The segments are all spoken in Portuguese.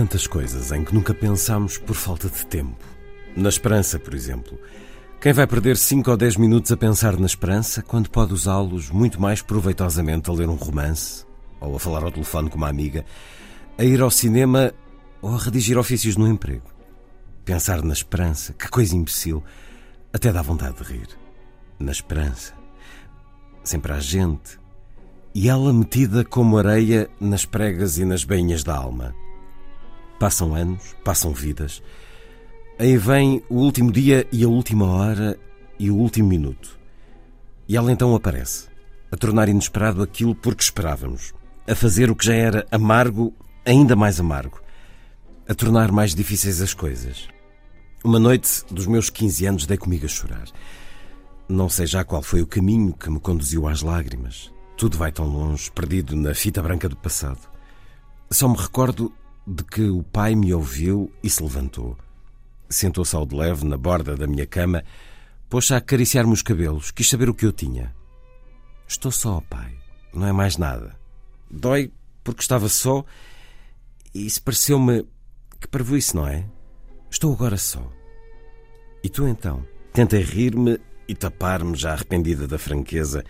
Tantas coisas em que nunca pensamos por falta de tempo. Na esperança, por exemplo. Quem vai perder 5 ou 10 minutos a pensar na esperança quando pode usá-los muito mais proveitosamente a ler um romance, ou a falar ao telefone com uma amiga, a ir ao cinema ou a redigir ofícios no emprego? Pensar na esperança, que coisa imbecil, até dá vontade de rir. Na esperança. Sempre há gente. E ela metida como areia nas pregas e nas bainhas da alma. Passam anos, passam vidas. Aí vem o último dia e a última hora e o último minuto. E ela então aparece, a tornar inesperado aquilo por que esperávamos, a fazer o que já era amargo ainda mais amargo, a tornar mais difíceis as coisas. Uma noite dos meus 15 anos dei comigo a chorar. Não sei já qual foi o caminho que me conduziu às lágrimas. Tudo vai tão longe, perdido na fita branca do passado. Só me recordo de que o pai me ouviu e se levantou. Sentou-se ao de leve na borda da minha cama, pôs-se a acariciar-me os cabelos, quis saber o que eu tinha. Estou só, pai. Não é mais nada. Dói porque estava só e isso pareceu-me que parvoíce, não é? Estou agora só. E tu então? Tentei rir-me e tapar-me, já arrependida da franqueza,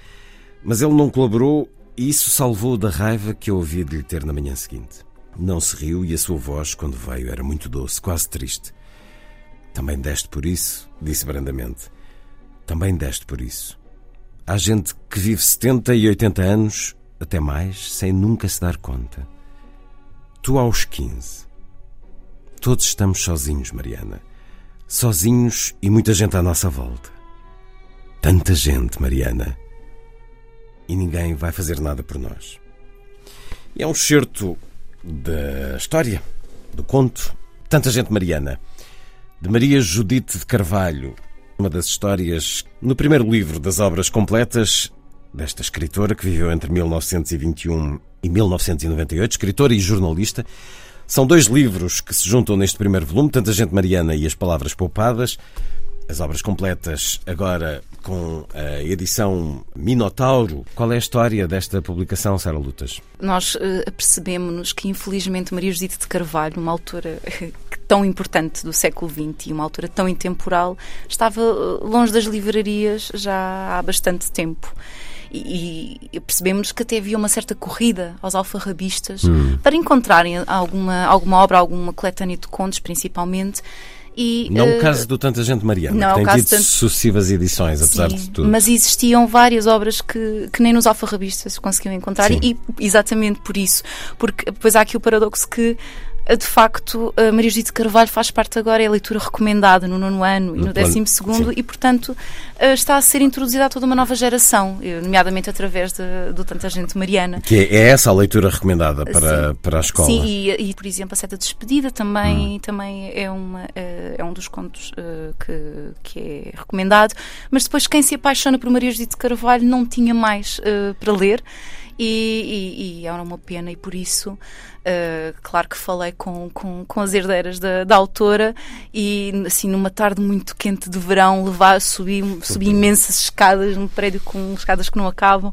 mas ele não colaborou e isso salvou da raiva que eu ouvi de lhe ter na manhã seguinte. Não se riu e a sua voz, quando veio, era muito doce, quase triste. Também deste por isso, disse brandamente. Também deste por isso. Há gente que vive 70 e 80 anos, até mais, sem nunca se dar conta. Tu aos 15. Todos estamos sozinhos, Mariana. Sozinhos e muita gente à nossa volta. Tanta gente, Mariana. E ninguém vai fazer nada por nós. E é um certo da história, do conto. Tanta gente, Mariana de Maria Judite de Carvalho, uma das histórias no primeiro livro das obras completas desta escritora que viveu entre 1921 e 1998, escritora e jornalista. São dois livros que se juntam neste primeiro volume, Tanta Gente Mariana e As Palavras Poupadas. As obras completas agora com a edição Minotauro. Qual é a história desta publicação, Sara Lutas? Nós uh, apercebemos-nos que, infelizmente, Maria Judite de Carvalho, uma autora tão importante do século XX e uma altura tão intemporal, estava eh, longe das livrarias já há bastante tempo. E, e percebemos que até havia uma certa corrida aos alfarrabistas hum. para encontrarem alguma, alguma obra, alguma coletânea de contos, principalmente, e, não uh, o caso do Tanta Gente Mariana, não, que tem tido tanto... sucessivas edições, apesar Sim, de tudo. Mas existiam várias obras que, que nem nos alfarrabistas conseguiam encontrar, e, e exatamente por isso. Porque depois há aqui o paradoxo que de facto, a Maria Judite Carvalho faz parte agora, é a leitura recomendada no nono ano e no, no décimo segundo, e, portanto, eh, está a ser introduzida a toda uma nova geração, eh, nomeadamente através de, do Tanta Gente Mariana. Que é, é essa a leitura recomendada para, para a escola? Sim, e, e, por exemplo, a Seta Despedida também, hum. também é, uma, eh, é um dos contos que, que é recomendado, mas depois quem se apaixona por Maria Judite Carvalho não tinha mais para ler. E, e, e, era uma pena, e por isso Uh, claro que falei com, com, com as herdeiras da, da, autora e, assim, numa tarde muito quente de verão, levar, subir, subir imensas escadas, num prédio com escadas que não acabam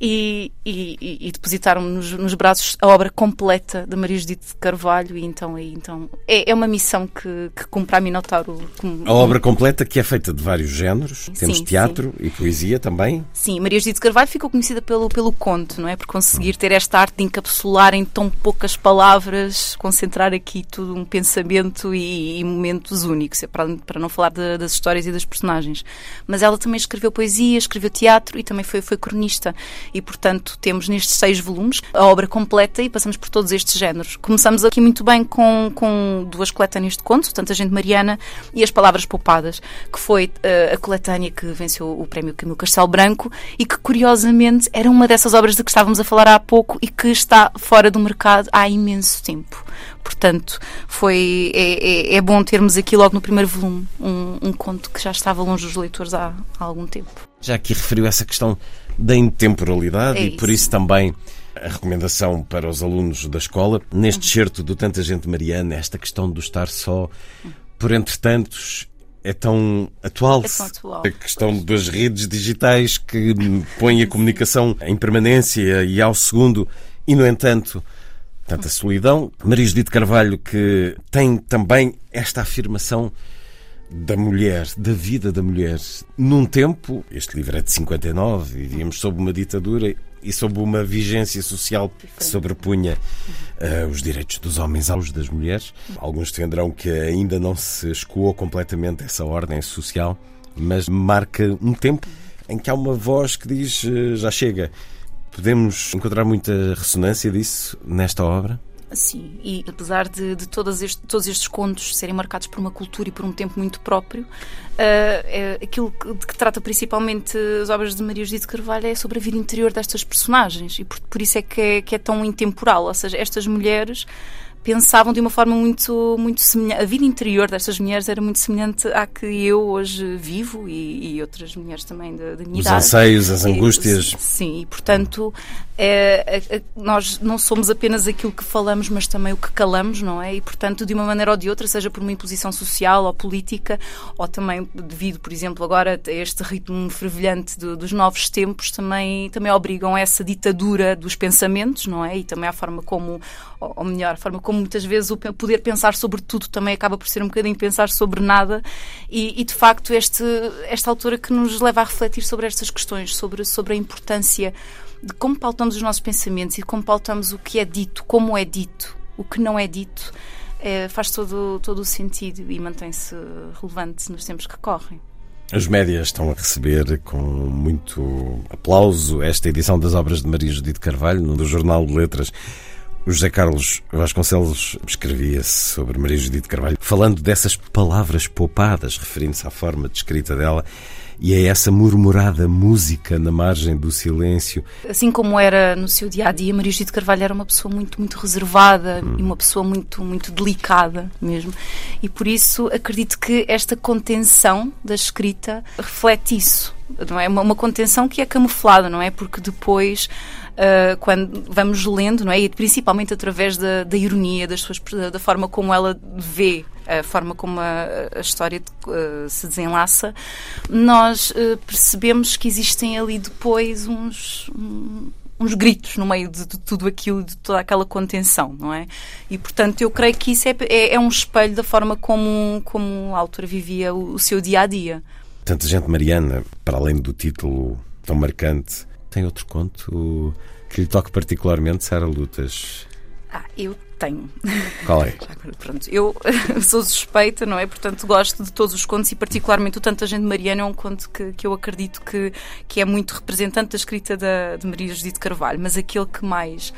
e, e, e depositaram-me nos, nos, braços a obra completa de Maria Judite de Carvalho e então, e, então é, é uma missão que, que cumpre a Minotauro. Como, a obra completa que é feita de vários géneros, temos sim, teatro sim. e poesia também. Sim, Maria Judite de Carvalho ficou conhecida pelo, pelo conto, não é? Por conseguir ter esta arte de encapsular em tão poucas palavras, concentrar aqui tudo um pensamento e, e momentos únicos, é para, para não falar de, das histórias e das personagens. Mas ela também escreveu poesia, escreveu teatro e também foi, foi cronista. E, portanto, temos nestes seis volumes a obra completa e passamos por todos estes géneros. Começamos aqui muito bem com, com duas coletâneas de contos, Tanta Gente Mariana e As Palavras Poupadas, que foi uh, a coletânea que venceu o prémio Camilo Castelo Branco e que, curiosamente, era uma dessas obras de que estávamos a falar há pouco e que está fora do mercado há imenso tempo. Portanto, foi, é, é, é bom termos aqui logo no primeiro volume um, um conto que já estava longe dos leitores há, há algum tempo. Já aqui referiu essa questão da intemporalidade É e por isso também a recomendação para os alunos da escola, neste certo do Tanta Gente Mariana, esta questão do estar só por entretantos é tão atual. É tão atual. A questão das redes digitais que põe a comunicação em permanência e ao segundo, e no entanto, tanta solidão. Maria Judite Carvalho, que tem também esta afirmação da mulher, da vida da mulher. Num tempo, este livro é de 59, vivíamos sob uma ditadura e sob uma vigência social que sobrepunha uh, os direitos dos homens aos das mulheres. Alguns defenderão que ainda não se escoou completamente essa ordem social, mas marca um tempo em que há uma voz que diz uh, já chega. Podemos encontrar muita ressonância disso nesta obra? Sim, e apesar de, de todos, estes, contos serem marcados por uma cultura e por um tempo muito próprio, uh, é, aquilo que, de que trata principalmente as obras de Maria Judite Carvalho é sobre a vida interior destas personagens e por, por isso é que, é que é tão intemporal. Ou seja, estas mulheres pensavam de uma forma muito, muito semelhante. A vida interior destas mulheres era muito semelhante à que eu hoje vivo e, e outras mulheres também da, da minha Os idade. anseios, as angústias. sim, e portanto é, é, é, nós não somos apenas aquilo que falamos, mas também o que calamos, não é? E portanto, de uma maneira ou de outra, seja por uma imposição social ou política, ou também devido, por exemplo, agora a este ritmo fervilhante do- dos novos tempos, também, também obrigam a essa ditadura dos pensamentos, não é? E também à forma como, ou melhor, a forma como muitas vezes o poder pensar sobre tudo também acaba por ser um bocadinho pensar sobre nada, e, e, de facto este, esta autora que nos leva a refletir sobre estas questões, sobre, sobre a importância de como pautamos os nossos pensamentos e como pautamos o que é dito, como é dito, o que não é dito, eh, faz todo, todo o sentido e mantém-se relevante nos tempos que correm. Os médias estão a receber com muito aplauso esta edição das obras de Maria Judite Carvalho, no Jornal de Letras. O José Carlos Vasconcelos escrevia-se sobre Maria Judite Carvalho, falando dessas palavras poupadas, referindo-se à forma de escrita dela e a essa murmurada música na margem do silêncio. Assim como era no seu dia a dia, Maria Judite Carvalho era uma pessoa muito, muito reservada e uma pessoa muito, muito delicada mesmo. E por isso acredito que esta contenção da escrita reflete isso. Não é uma, contenção que é camuflada, não é? Porque depois, ah, quando vamos lendo, não é? E principalmente através da, da ironia, das suas, da, da forma como ela vê a forma como a, a história uh, se desenlaça, nós uh, percebemos que existem ali depois uns. Um, uns gritos no meio de, de, tudo aquilo, de toda aquela contenção, não é? E portanto eu creio que isso é, é, é um espelho da forma como, como a autora vivia o, o, seu dia a dia. Tanta gente mariana, para além do título tão marcante, tem outro conto que lhe toque particularmente, Sara Lutas? Ah, eu tenho. Qual é? Pronto, eu sou suspeita, não é? Portanto, gosto de todos os contos e, particularmente, o Tanta Gente Mariana é um conto que, que eu acredito que, que é muito representante da escrita da, de Maria Judite Carvalho, mas aquele que mais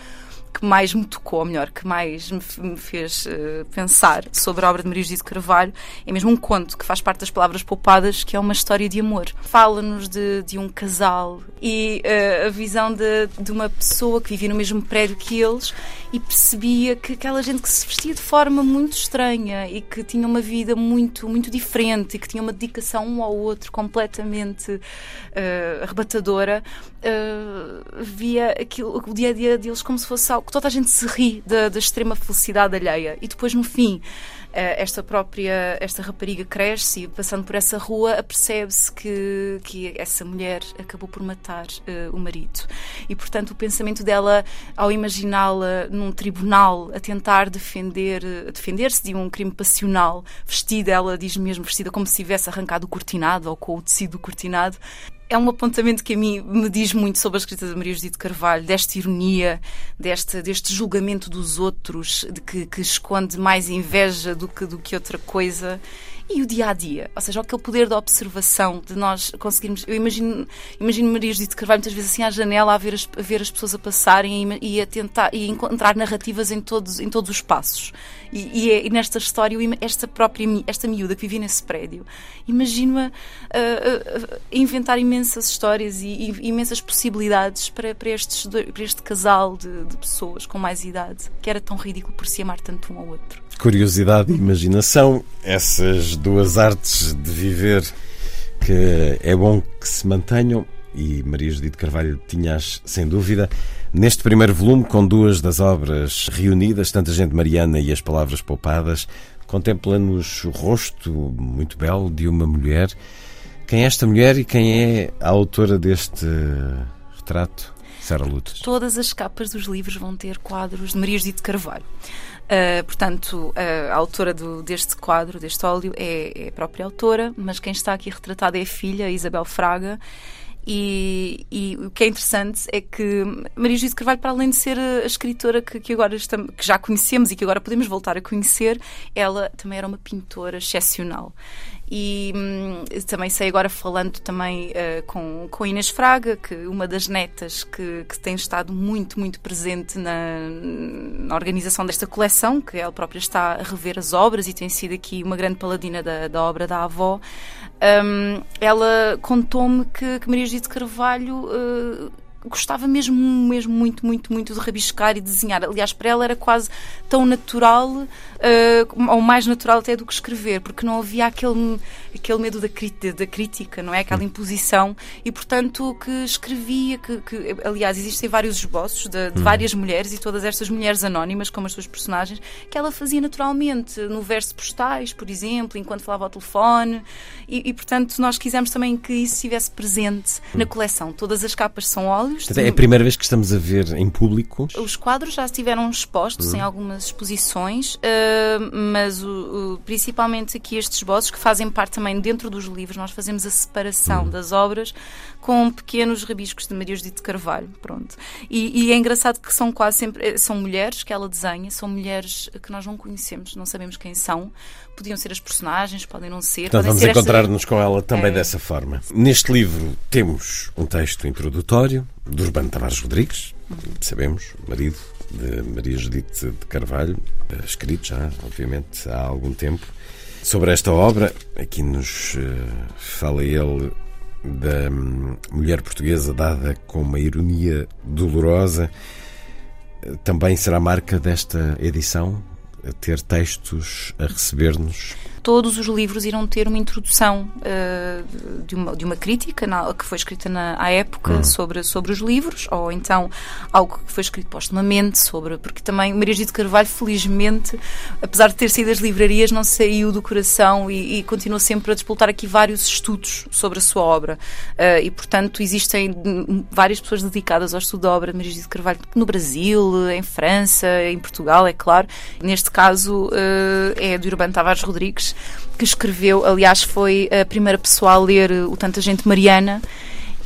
que mais me tocou, ou melhor, que mais me fez uh, pensar sobre a obra de Maria Judite Carvalho é mesmo um conto que faz parte das Palavras Poupadas, que é uma história de amor. Fala-nos de, de, um casal e uh, a visão de, de, uma pessoa que vivia no mesmo prédio que eles e percebia que aquela gente que se vestia de forma muito estranha e que tinha uma vida muito, muito diferente e que tinha uma dedicação um ao outro completamente uh, arrebatadora, via aquilo, o dia a dia deles como se fosse algo que toda a gente se ri da, da extrema felicidade alheia. E depois no fim esta própria esta rapariga cresce e passando por essa rua apercebe-se que, que essa mulher acabou por matar uh, o marido. E portanto o pensamento dela ao imaginá-la num tribunal a tentar defender defender-se de um crime passional vestida ela diz mesmo vestida como se tivesse arrancado o cortinado ou com o tecido cortinado é um apontamento que a mim me diz muito sobre a escrita de Maria Judite Carvalho, desta ironia, deste, deste julgamento dos outros, de que, que esconde mais inveja do que, do que outra coisa. e o dia a dia, ou seja, aquele poder da observação, de nós conseguirmos. Eu imagino, imagino Maria Judite Carvalho muitas vezes assim à janela a ver as, a ver as pessoas a passarem e, e a tentar e encontrar narrativas em todos, em todos os passos. E, e, é, e nesta história, esta própria esta miúda que vivia nesse prédio, imagino-a inventar imensas histórias e, e imensas possibilidades para, para, estes, para este casal de, de pessoas com mais idade, que era tão ridículo por se amar tanto um ao outro. Curiosidade e imaginação, essas duas artes de viver que é bom que se mantenham e Maria Judite Carvalho tinhas, sem dúvida, neste primeiro volume, com duas das obras reunidas, Tanta Gente Mariana e As Palavras Poupadas, contempla-nos o rosto muito belo de uma mulher. Quem é esta mulher e quem é a autora deste retrato? Sara Lutas. Todas as capas dos livros vão ter quadros de Maria Judite Carvalho. Uh, portanto, uh, a autora do, deste quadro, deste óleo, é, é, a própria autora, mas quem está aqui retratada é a filha, Isabel Fraga. E, e, o que é interessante é que Maria Judite Carvalho, para além de ser a escritora que, que agora estamos, que já conhecemos e que agora podemos voltar a conhecer, ela também era uma pintora excepcional. E hum, também sei agora falando também uh, com, com Inês Fraga, que uma das netas que, que tem estado muito, muito presente na, na organização desta coleção, que ela própria está a rever as obras e tem sido aqui uma grande paladina da, da obra da avó. Um, ela contou-me que, que Maria Judite Carvalho uh, gostava mesmo, mesmo muito, muito, muito de rabiscar e desenhar. Aliás, para ela era quase tão natural, uh, ou mais natural até do que escrever, porque não havia aquele, aquele medo da, da crítica, não é? Aquela hum. imposição. E, portanto, que escrevia, que, que aliás, existem vários esboços de, de, hum. várias mulheres e todas estas mulheres anónimas, como as suas personagens, que ela fazia naturalmente, no verso postais, por exemplo, enquanto falava ao telefone. E, e portanto, nós quisemos também que isso estivesse presente hum. na coleção. Todas as capas são óleos quadros. É a primeira vez que estamos a ver em público? Os quadros já estiveram expostos em algumas exposições, uh, mas principalmente aqui estes esboços que fazem parte também dentro dos livros, nós fazemos a separação uhum. das obras com pequenos rabiscos de Maria Judite Carvalho, pronto. E, e, é engraçado que são quase sempre, eh, são mulheres que ela desenha, são mulheres que nós não conhecemos, não sabemos quem são, podiam ser as personagens, podem não ser. Então vamos encontrar-nos esta... com ela também é. dessa forma. Neste livro temos um texto introdutório do Urbano Tavares Rodrigues, sabemos, marido de Maria Judite de Carvalho, eh, escrito já, obviamente, há algum tempo. Sobre esta obra, aqui nos uh, fala ele da hum, mulher portuguesa dada com uma ironia dolorosa. Também será marca desta edição ter textos a receber-nos todos os livros irão ter uma introdução uh, de, uma, de uma crítica na, que foi escrita na, à época uhum. sobre, sobre os livros, ou então algo que foi escrito postumamente sobre, porque também Maria Gito Carvalho, felizmente, apesar de ter saído das livrarias, não saiu do coração e, e continuou sempre a disputar aqui vários estudos sobre a sua obra. Uh, e, portanto, existem várias pessoas dedicadas ao estudo da obra de Maria Gito Carvalho no Brasil, em França, em Portugal, é claro. Neste caso, uh, é de Urbano Tavares Rodrigues, que escreveu, aliás, foi a primeira pessoa a ler o Tanta Gente Mariana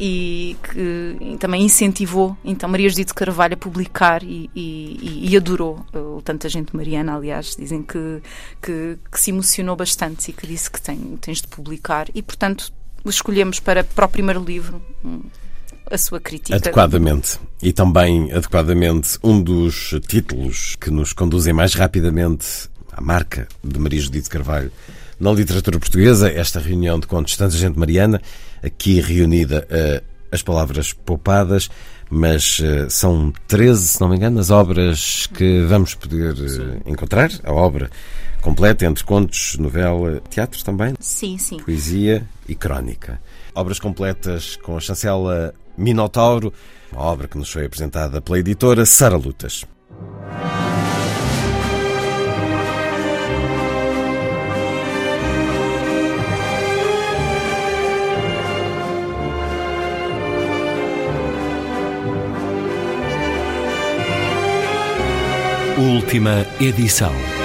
e que e também incentivou então Maria Judite Carvalho a publicar e, e, e, adorou o Tanta Gente Mariana, aliás, dizem que, que, que, se emocionou bastante e que disse que tem, tens de publicar e portanto escolhemos para, para o primeiro livro a sua crítica. Adequadamente. E também, adequadamente, um dos títulos que nos conduzem mais rapidamente marca de Maria Judite Carvalho na literatura portuguesa, esta reunião de contos Tanta Gente Mariana, aqui reunida uh, as palavras poupadas, mas uh, são 13, se não me engano, as obras que vamos poder uh, encontrar, a obra completa entre contos, novela, teatro também? Sim, sim. Poesia e crónica. Obras completas com a chancela Minotauro, uma obra que nos foi apresentada pela editora Sara Lutas. Última edição.